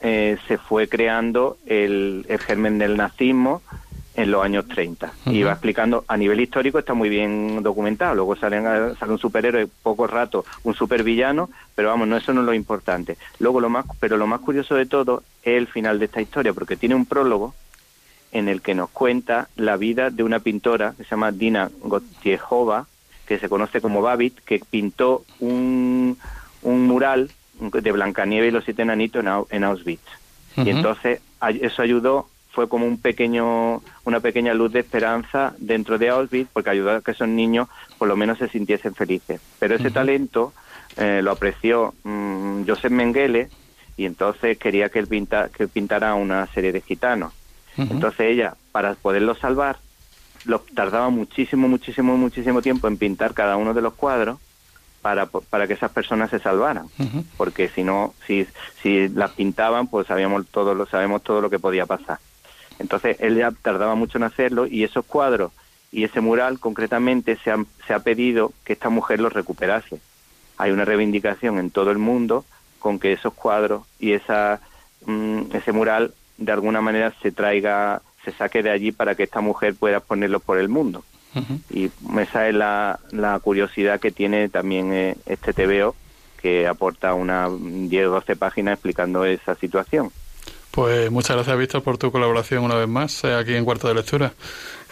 eh, se fue creando el, germen del nazismo en los años 30. Y va explicando, a nivel histórico está muy bien documentado. Luego salen, sale un superhéroe poco rato, un supervillano, pero vamos, no eso no es lo importante. Luego lo más, pero lo más curioso de todo es el final de esta historia, porque tiene un prólogo en el que nos cuenta la vida de una pintora que se llama Dina Gotiejova, que se conoce como Babit, que pintó un, un mural de Blancanieves y los siete enanitos en, Auschwitz. Y entonces eso ayudó, fue como un pequeño, una pequeña luz de esperanza dentro de Auschwitz, porque ayudó a que esos niños por lo menos se sintiesen felices. Pero ese talento eh, lo apreció mm, Joseph Mengele y entonces quería que él pinta, que pintara una serie de gitanos. Entonces ella, para poderlo salvar, lo, tardaba muchísimo, muchísimo, muchísimo tiempo en pintar cada uno de los cuadros para, para que esas personas se salvaran, porque si no, si, si las pintaban, pues sabíamos todo, lo, sabemos todo lo que podía pasar. Entonces él ya tardaba mucho en hacerlo y esos cuadros y ese mural concretamente se ha, se ha pedido que esta mujer los recuperase. Hay una reivindicación en todo el mundo con que esos cuadros y esa, mm, ese mural de alguna manera se traiga, se saque de allí para que esta mujer pueda ponerlos por el mundo. Y esa es la, la, curiosidad que tiene también eh, este TVO, que aporta unas 10 o 12 páginas explicando esa situación. Pues muchas gracias, Víctor, por tu colaboración una vez más eh, aquí en Cuarto de Lectura.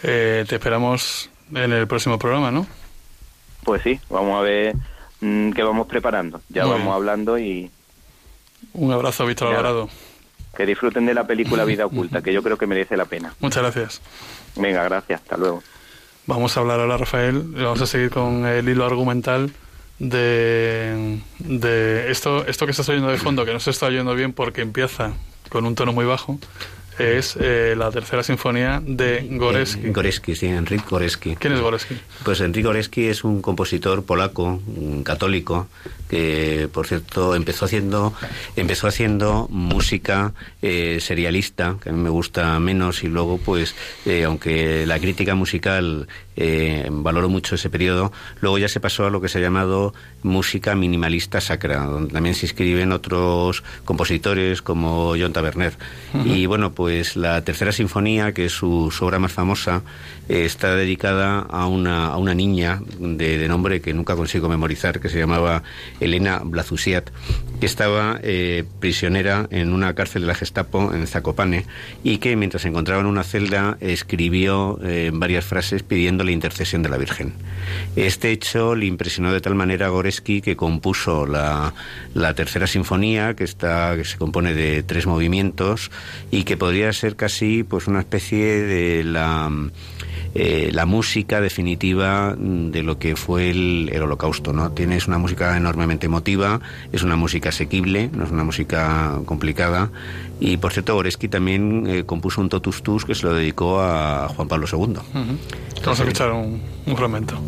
Eh, te esperamos en el próximo programa, ¿no? Pues sí, vamos a ver mm, qué vamos preparando. Ya vamos hablando y... Un abrazo, Víctor Alvarado. Que disfruten de la película Vida (laughs) Oculta, que yo creo que merece la pena. Muchas gracias. Venga, gracias. Hasta luego. Vamos a hablar ahora, Rafael, vamos a seguir con el hilo argumental de, de esto, esto que estás oyendo de fondo, que no se está oyendo bien porque empieza con un tono muy bajo, es eh, la tercera sinfonía de Goreski. Goreski, sí, Enrique Goreski. ¿Quién es Goreski? Pues Enrique Goreski es un compositor polaco, católico, que por cierto empezó haciendo empezó haciendo música eh, serialista que a mí me gusta menos y luego pues eh, aunque la crítica musical eh, valoró mucho ese periodo. Luego ya se pasó a lo que se ha llamado música minimalista sacra donde también se inscriben otros compositores como John Taverner. Y bueno pues la tercera sinfonía que es su, obra más famosa está dedicada a una, a una niña de, de nombre que nunca consigo memorizar que se llamaba Elena Blazusiat, que estaba eh, prisionera en una cárcel de la Gestapo en Zakopane y que mientras se encontraba en una celda escribió eh, varias frases pidiendo la intercesión de la Virgen. Este hecho le impresionó de tal manera a Goreski que compuso la, la tercera sinfonía, que, está, que se compone de tres movimientos y que podría ser casi pues una especie de la eh, la música definitiva de lo que fue el, holocausto. ¿no? Tienes una música enormemente emotiva, es una música asequible, no es una música complicada. Y por cierto, Goreski también eh, compuso un totus tus que se lo dedicó a Juan Pablo II. Vamos a escuchar un, un fragmento.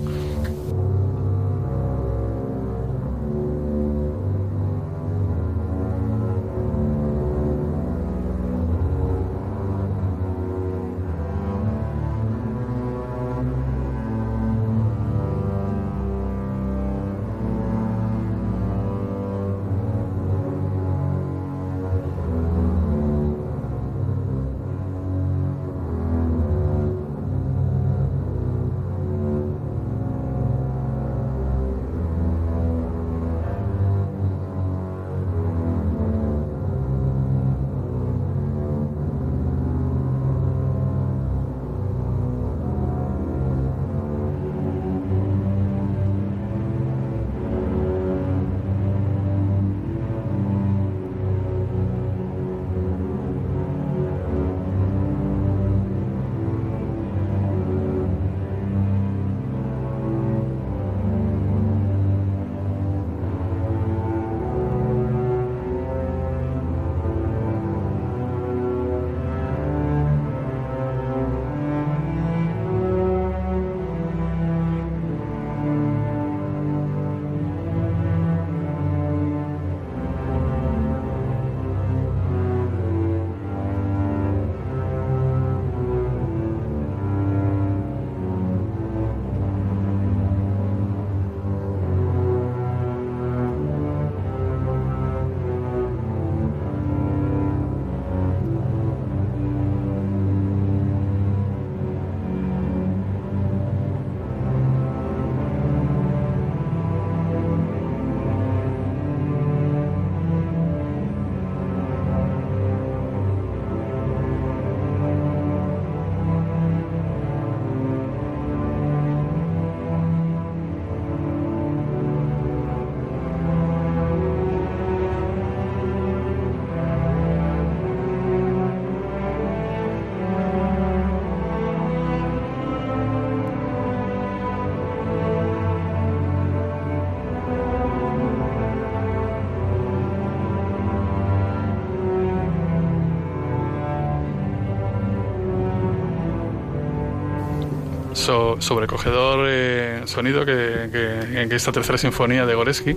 Sobrecogedor eh, sonido que, en esta tercera sinfonía de Goreski.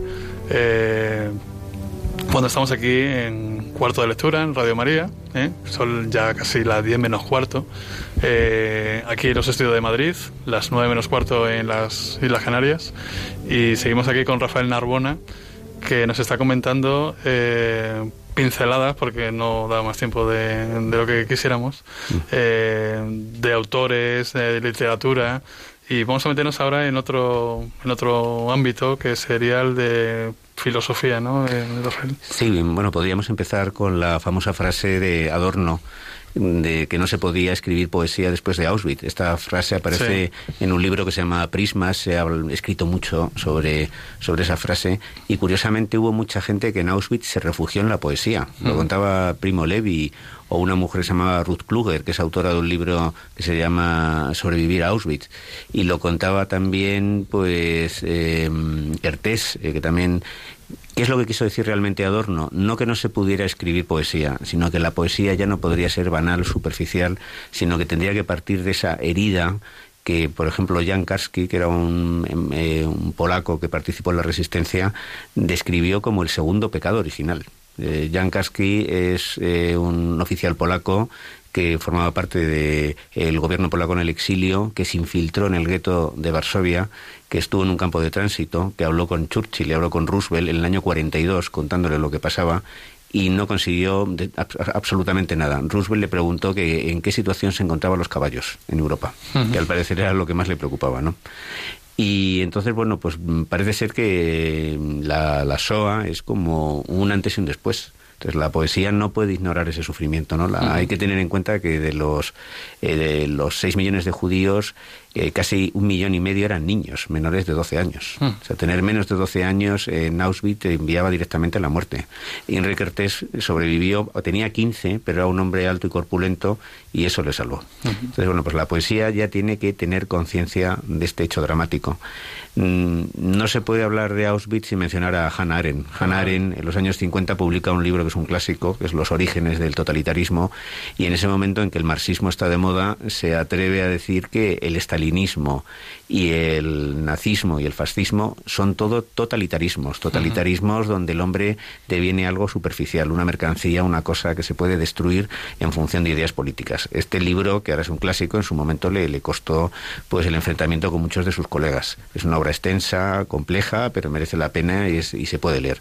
Eh, cuando estamos aquí en cuarto de lectura, en Radio María, ¿eh? son ya casi las 10 menos cuarto, aquí en los estudios de Madrid, las 9 menos cuarto en las Islas Canarias, y seguimos aquí con Rafael Narbona, que nos está comentando pinceladas, porque no da más tiempo de, lo que quisiéramos, mm. eh, de autores, de literatura, y vamos a meternos ahora en otro, en otro ámbito que sería el de filosofía, ¿no? Eh, sí, bueno, podríamos empezar con la famosa frase de Adorno de que no se podía escribir poesía después de Auschwitz. Esta frase aparece en un libro que se llama Prismas, se ha escrito mucho sobre, sobre esa frase y curiosamente hubo mucha gente que en Auschwitz se refugió en la poesía. Lo contaba Primo Levi o una mujer que se llamaba Ruth Kluger, que es autora de un libro que se llama Sobrevivir a Auschwitz. Y lo contaba también, pues, eh, eh que también ¿Qué es lo que quiso decir realmente Adorno? No que no se pudiera escribir poesía, sino que la poesía ya no podría ser banal, superficial, sino que tendría que partir de esa herida que, por ejemplo, Jan Karski, que era un, em, eh, polaco que participó en la resistencia, describió como el segundo pecado original. Eh, Jan Karski es eh, un oficial polaco que formaba parte del gobierno polaco en el exilio, que se infiltró en el gueto de Varsovia, que estuvo en un campo de tránsito, que habló con Churchill y habló con Roosevelt en el año 42 contándole lo que pasaba y no consiguió absolutamente nada. Roosevelt le preguntó que en qué situación se encontraban los caballos en Europa, que al parecer era lo que más le preocupaba, ¿no? Y entonces, bueno, pues parece ser que la, la SOA es como un antes y un después. Entonces la poesía no puede ignorar ese sufrimiento, ¿no? Hay que tener en cuenta que de los, eh, de los 6 millones de judíos, eh, casi un millón y medio eran niños menores de 12 años. Hmm. O sea, tener menos de 12 años en Auschwitz te enviaba directamente a la muerte. Enrique Kertész sobrevivió, tenía 15, pero era un hombre alto y corpulento y eso le salvó. Entonces, bueno, pues la poesía ya tiene que tener conciencia de este hecho dramático. Mm, no se puede hablar de Auschwitz sin mencionar a Hannah Arendt. Hannah Arendt en los años 50 publica un libro que es un clásico, que es Los orígenes del totalitarismo, y en ese momento en que el marxismo está de moda, se atreve a decir que el estalinismo y el nazismo y el fascismo son todo totalitarismos, totalitarismos donde el hombre deviene algo superficial, una mercancía, una cosa que se puede destruir en función de ideas políticas. Este libro, que ahora es un clásico, en su momento le, le costó pues el enfrentamiento con muchos de sus colegas. Es una obra extensa, compleja, pero merece la pena y, se puede leer.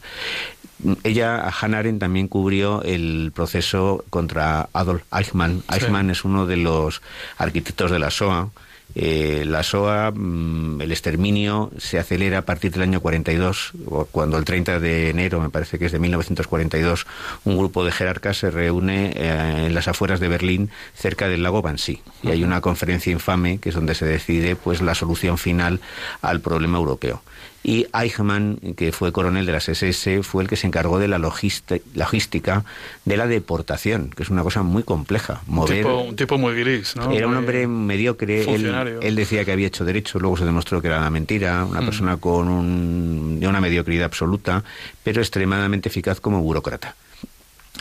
Ella, Hannah Arendt, también cubrió el proceso contra Adolf Eichmann. Eichmann es uno de los arquitectos de la SOA, eh, la SOA, mm, el exterminio, se acelera a partir del año 42, cuando el 30 de enero, me parece que es de 1942, un grupo de jerarcas se reúne eh, en las afueras de Berlín, cerca del lago Wannsee. Y hay una conferencia infame que es donde se decide pues la solución final al problema europeo y Eichmann, que fue coronel de las SS, fue el que se encargó de la logística de la deportación, que es una cosa muy compleja. Mover, un, tipo, muy gris, ¿no? Era un hombre mediocre. Él, él, decía que había hecho derecho, luego se demostró que era una mentira, una mm. persona con un, de una mediocridad absoluta, pero extremadamente eficaz como burócrata.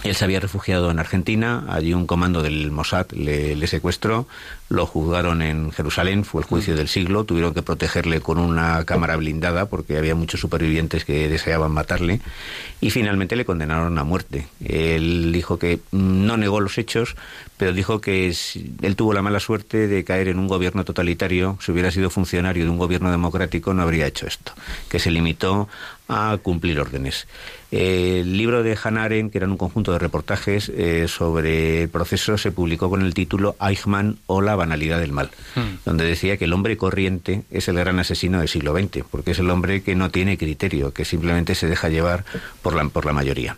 Él se había refugiado en Argentina, allí un comando del Mossad le, secuestró, lo juzgaron en Jerusalén, fue el juicio mm. del siglo, tuvieron que protegerle con una cámara blindada porque había muchos supervivientes que deseaban matarle y finalmente le condenaron a muerte. Él dijo que no negó los hechos, pero dijo que él tuvo la mala suerte de caer en un gobierno totalitario, si hubiera sido funcionario de un gobierno democrático no habría hecho esto, que se limitó a cumplir órdenes. El libro de Hannah que era un conjunto de reportajes eh, sobre el proceso, se publicó con el título Eichmann o la banalidad del mal, hmm. donde decía que el hombre corriente es el gran asesino del siglo XX, porque es el hombre que no tiene criterio, que simplemente se deja llevar por la, por la mayoría.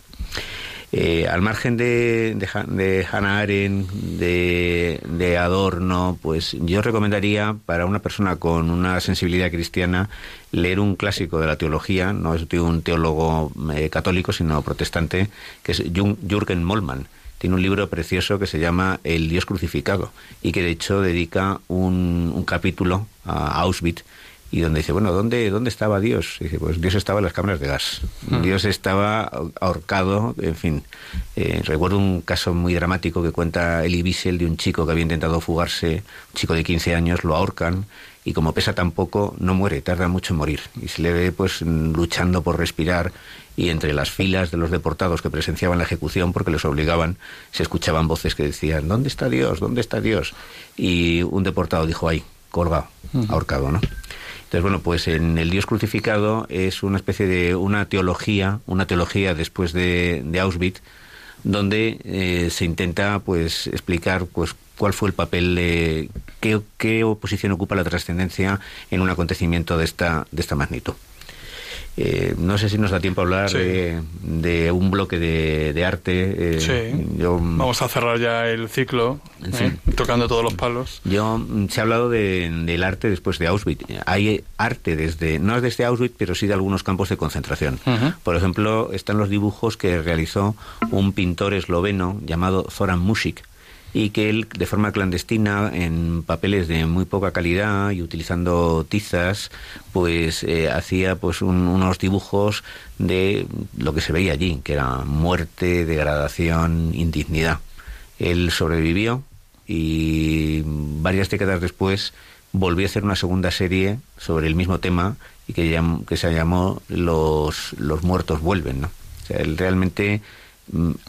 Eh, al margen de, de, Hannah Arendt, de, Adorno, pues yo recomendaría para una persona con una sensibilidad cristiana leer un clásico de la teología, no es un teólogo eh, católico, sino protestante, que es Jürgen Mollmann. Tiene un libro precioso que se llama El Dios crucificado y que de hecho dedica un, un capítulo a Auschwitz y donde dice, bueno, ¿dónde, dónde estaba Dios? dice, pues Dios estaba en las cámaras de gas. Hmm. Dios estaba ahorcado, en fin. Eh, recuerdo un caso muy dramático que cuenta Elie Wiesel de un chico que había intentado fugarse, un chico de 15 años, lo ahorcan y como pesa tan poco, no muere, tarda mucho en morir. Y se le ve pues luchando por respirar y entre las filas de los deportados que presenciaban la ejecución porque les obligaban, se escuchaban voces que decían, ¿dónde está Dios? ¿Dónde está Dios? Y un deportado dijo, ahí, colgado, ahorcado, ¿no? Entonces, bueno, pues en el Dios crucificado es una especie de una teología, una teología después de, Auschwitz, donde eh, se intenta pues explicar pues cuál fue el papel de qué, qué posición ocupa la trascendencia en un acontecimiento de esta de esta magnitud. Eh, no sé si nos da tiempo a hablar de, un bloque de, arte. Eh, sí. Vamos a cerrar ya el ciclo, ¿eh? tocando todos los palos. Yo mm, se ha hablado del arte después de Auschwitz. Hay arte desde, no es desde Auschwitz, pero sí de algunos campos de concentración. Por ejemplo, están los dibujos que realizó un pintor esloveno llamado Zoran Musik y que él de forma clandestina en papeles de muy poca calidad y utilizando tizas pues eh, hacía pues unos dibujos de lo que se veía allí que era muerte degradación indignidad él sobrevivió y varias décadas después volvió a hacer una segunda serie sobre el mismo tema y que, se llamó los, los muertos vuelven ¿no? él realmente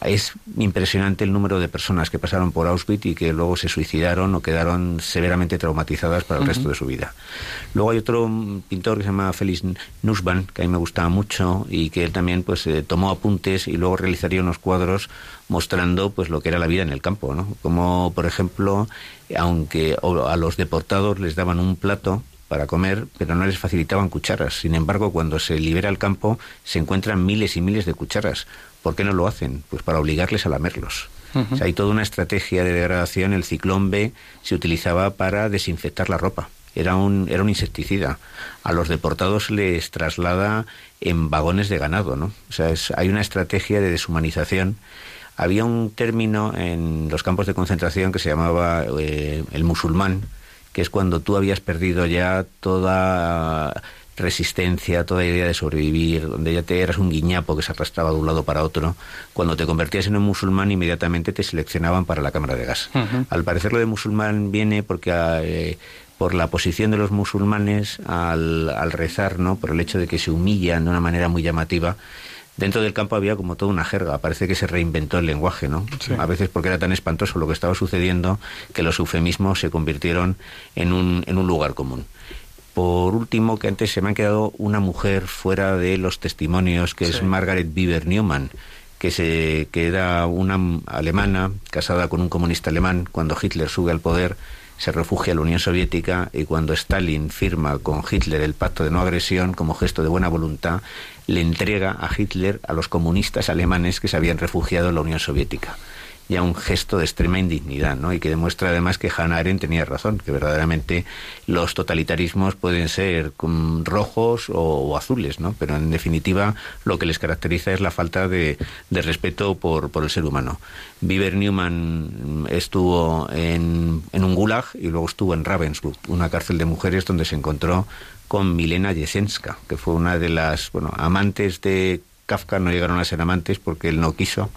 es impresionante el número de personas que pasaron por Auschwitz y que luego se suicidaron o quedaron severamente traumatizadas para el resto de su vida. Luego hay otro mm, pintor que se llama Félix Nussbaum, que a mí me gustaba mucho y que él también pues eh, tomó apuntes y luego realizaría unos cuadros mostrando pues lo que era la vida en el campo, ¿no? Como por ejemplo, aunque a los deportados les daban un plato para comer, pero no les facilitaban cucharas. Sin embargo, cuando se libera el campo, se encuentran miles y miles de cucharas. ¿Por qué no lo hacen? Pues para obligarles a lamerlos. hay toda una estrategia de degradación. El ciclón B se utilizaba para desinfectar la ropa. era un, era un insecticida. A los deportados les traslada en vagones de ganado, ¿no? O sea, hay una estrategia de deshumanización. Había un término en los campos de concentración que se llamaba eh, el musulmán, que es cuando tú habías perdido ya toda resistencia, toda idea de sobrevivir, donde ya te eras un guiñapo que se arrastraba de un lado para otro. Cuando te convertías en un musulmán, inmediatamente te seleccionaban para la cámara de gas. Al parecer, lo de musulmán viene porque eh, por la posición de los musulmanes al, al rezar, ¿no? Por el hecho de que se humillan de una manera muy llamativa dentro del campo había como toda una jerga. Parece que se reinventó el lenguaje, ¿no? A veces porque era tan espantoso lo que estaba sucediendo que los eufemismos se convirtieron en un, en un lugar común. Por último, que antes se me ha quedado una mujer fuera de los testimonios, que es Margaret Bieber Newman, que, se, que era una alemana casada con un comunista alemán cuando Hitler sube al poder se refugia la Unión Soviética y cuando Stalin firma con Hitler el pacto de no agresión como gesto de buena voluntad, le entrega a Hitler a los comunistas alemanes que se habían refugiado en la Unión Soviética ya un gesto de extrema indignidad, ¿no? Y que demuestra además que Hannah Arendt tenía razón, que verdaderamente los totalitarismos pueden ser rojos o, azules, ¿no? Pero en definitiva lo que les caracteriza es la falta de, respeto por, el ser humano. Bieber Newman estuvo en, en un gulag y luego estuvo en Ravensbrück, una cárcel de mujeres donde se encontró con Milena Jesenska, que fue una de las bueno, amantes de Kafka, no llegaron a ser amantes porque él no quiso.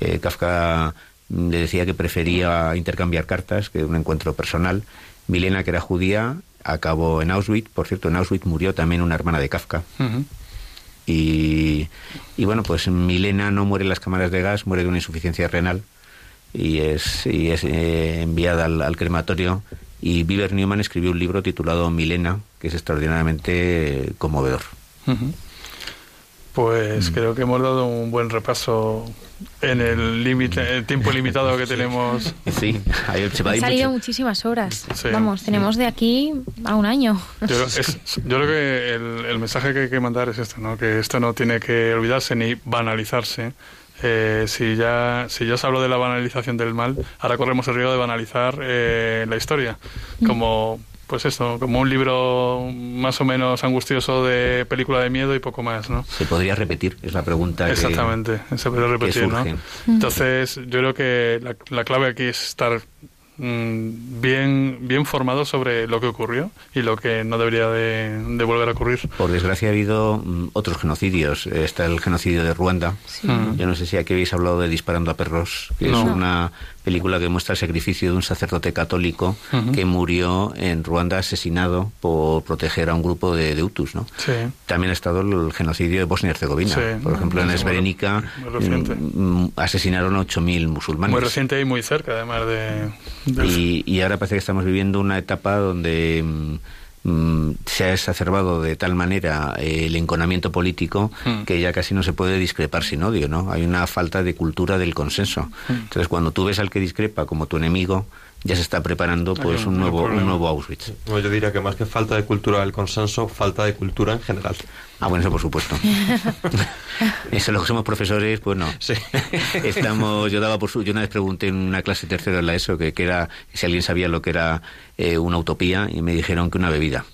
Eh, Kafka le decía que prefería intercambiar cartas que un encuentro personal. Milena, que era judía, acabó en Auschwitz. Por cierto, en Auschwitz murió también una hermana de Kafka. y, y, bueno, pues Milena no muere en las cámaras de gas, muere de una insuficiencia renal y es, y es eh, enviada al, crematorio. Y Bieber Newman escribió un libro titulado Milena, que es extraordinariamente conmovedor. Pues mm. creo que hemos dado un buen repaso en el límite, el tiempo limitado que tenemos. Sí, Han salido muchísimas horas. Vamos, tenemos de aquí a un año. Yo, creo que el, mensaje que hay que mandar es esto, ¿no? Que esto no tiene que olvidarse ni banalizarse. Eh, si ya si ya se habló de la banalización del mal, ahora corremos el riesgo de banalizar eh, la historia, mm. como pues eso, como un libro más o menos angustioso de película de miedo y poco más, ¿no? Se podría repetir, es la pregunta. Exactamente, se podría repetir, ¿no? Entonces, yo creo que la, la clave aquí es estar Mm, bien, bien formado sobre lo que ocurrió y lo que no debería de, volver a ocurrir. Por desgracia ha habido mm, otros genocidios. Está el genocidio de Ruanda. Yo no sé si aquí habéis hablado de Disparando a Perros, que es una película que muestra el sacrificio de un sacerdote católico que murió en Ruanda asesinado por proteger a un grupo de, de Hutus. ¿no? También ha estado el genocidio de Bosnia y Herzegovina. por ejemplo, en Esberenica mm, asesinaron a 8.000 musulmanes. Muy reciente y muy cerca, además de y, ahora parece que estamos viviendo una etapa donde mm, mm, se ha exacerbado de tal manera el enconamiento político hmm. que ya casi no se puede discrepar sin odio, ¿no? Hay una falta de cultura del consenso. Hmm. Entonces, cuando tú ves al que discrepa como tu enemigo, ya se está preparando pues un nuevo un nuevo Auschwitz. yo diría que más que falta de cultura del consenso, falta de cultura en general. Ah, bueno, eso por supuesto. (laughs) (laughs) eso lo que somos profesores, pues no. Sí. (laughs) Estamos, yo daba por su, yo una vez pregunté en una clase tercera en la ESO que, que era si alguien sabía lo que era eh, una utopía y me dijeron que una bebida.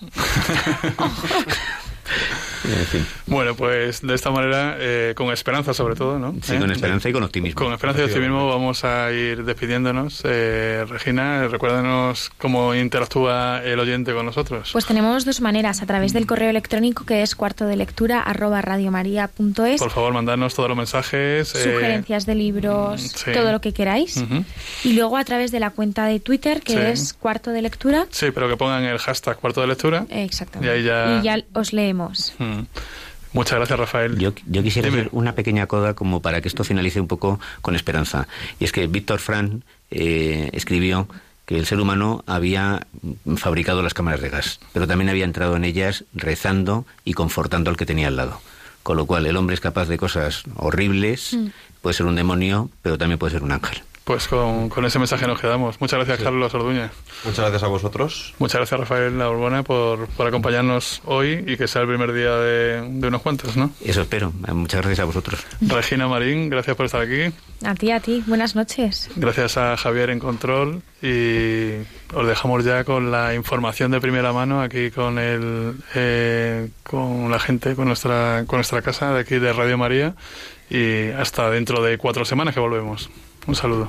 Bueno, pues de esta manera, eh, con esperanza sobre todo, ¿no? Sí, con ¿Eh? esperanza y con optimismo. Con esperanza y optimismo vamos a ir despidiéndonos. Eh, Regina, recuérdanos cómo interactúa el oyente con nosotros. Pues tenemos dos maneras, a través del correo electrónico que es cuarto de lectura arroba radiomaria.es. Por favor, mandadnos todos los mensajes. Sugerencias de libros, todo lo que queráis. Y luego a través de la cuenta de Twitter que es cuarto de lectura. Sí, pero que pongan el hashtag cuarto de lectura. Exactamente. Y, ya... y ya os leemos. Muchas gracias, Rafael. Yo, quisiera hacer una pequeña coda como para que esto finalice un poco con esperanza. Y es que Víctor Frank eh, escribió que el ser humano había fabricado las cámaras de gas, pero también había entrado en ellas rezando y confortando al que tenía al lado. Con lo cual, el hombre es capaz de cosas horribles, mm. puede ser un demonio, pero también puede ser un ángel. Pues con, ese mensaje nos quedamos. Muchas gracias, Carlos Orduña. Muchas gracias a vosotros. Muchas gracias, Rafael Urbana, por, por acompañarnos hoy y que sea el primer día de, de, unos cuantos, ¿no? Eso espero. Muchas gracias a vosotros. Regina Marín, gracias por estar aquí. A ti, a ti. Buenas noches. Gracias a Javier en control y os dejamos ya con la información de primera mano aquí con el eh, con la gente, con nuestra con nuestra casa de aquí de Radio María y hasta dentro de cuatro semanas que volvemos. Un saludo.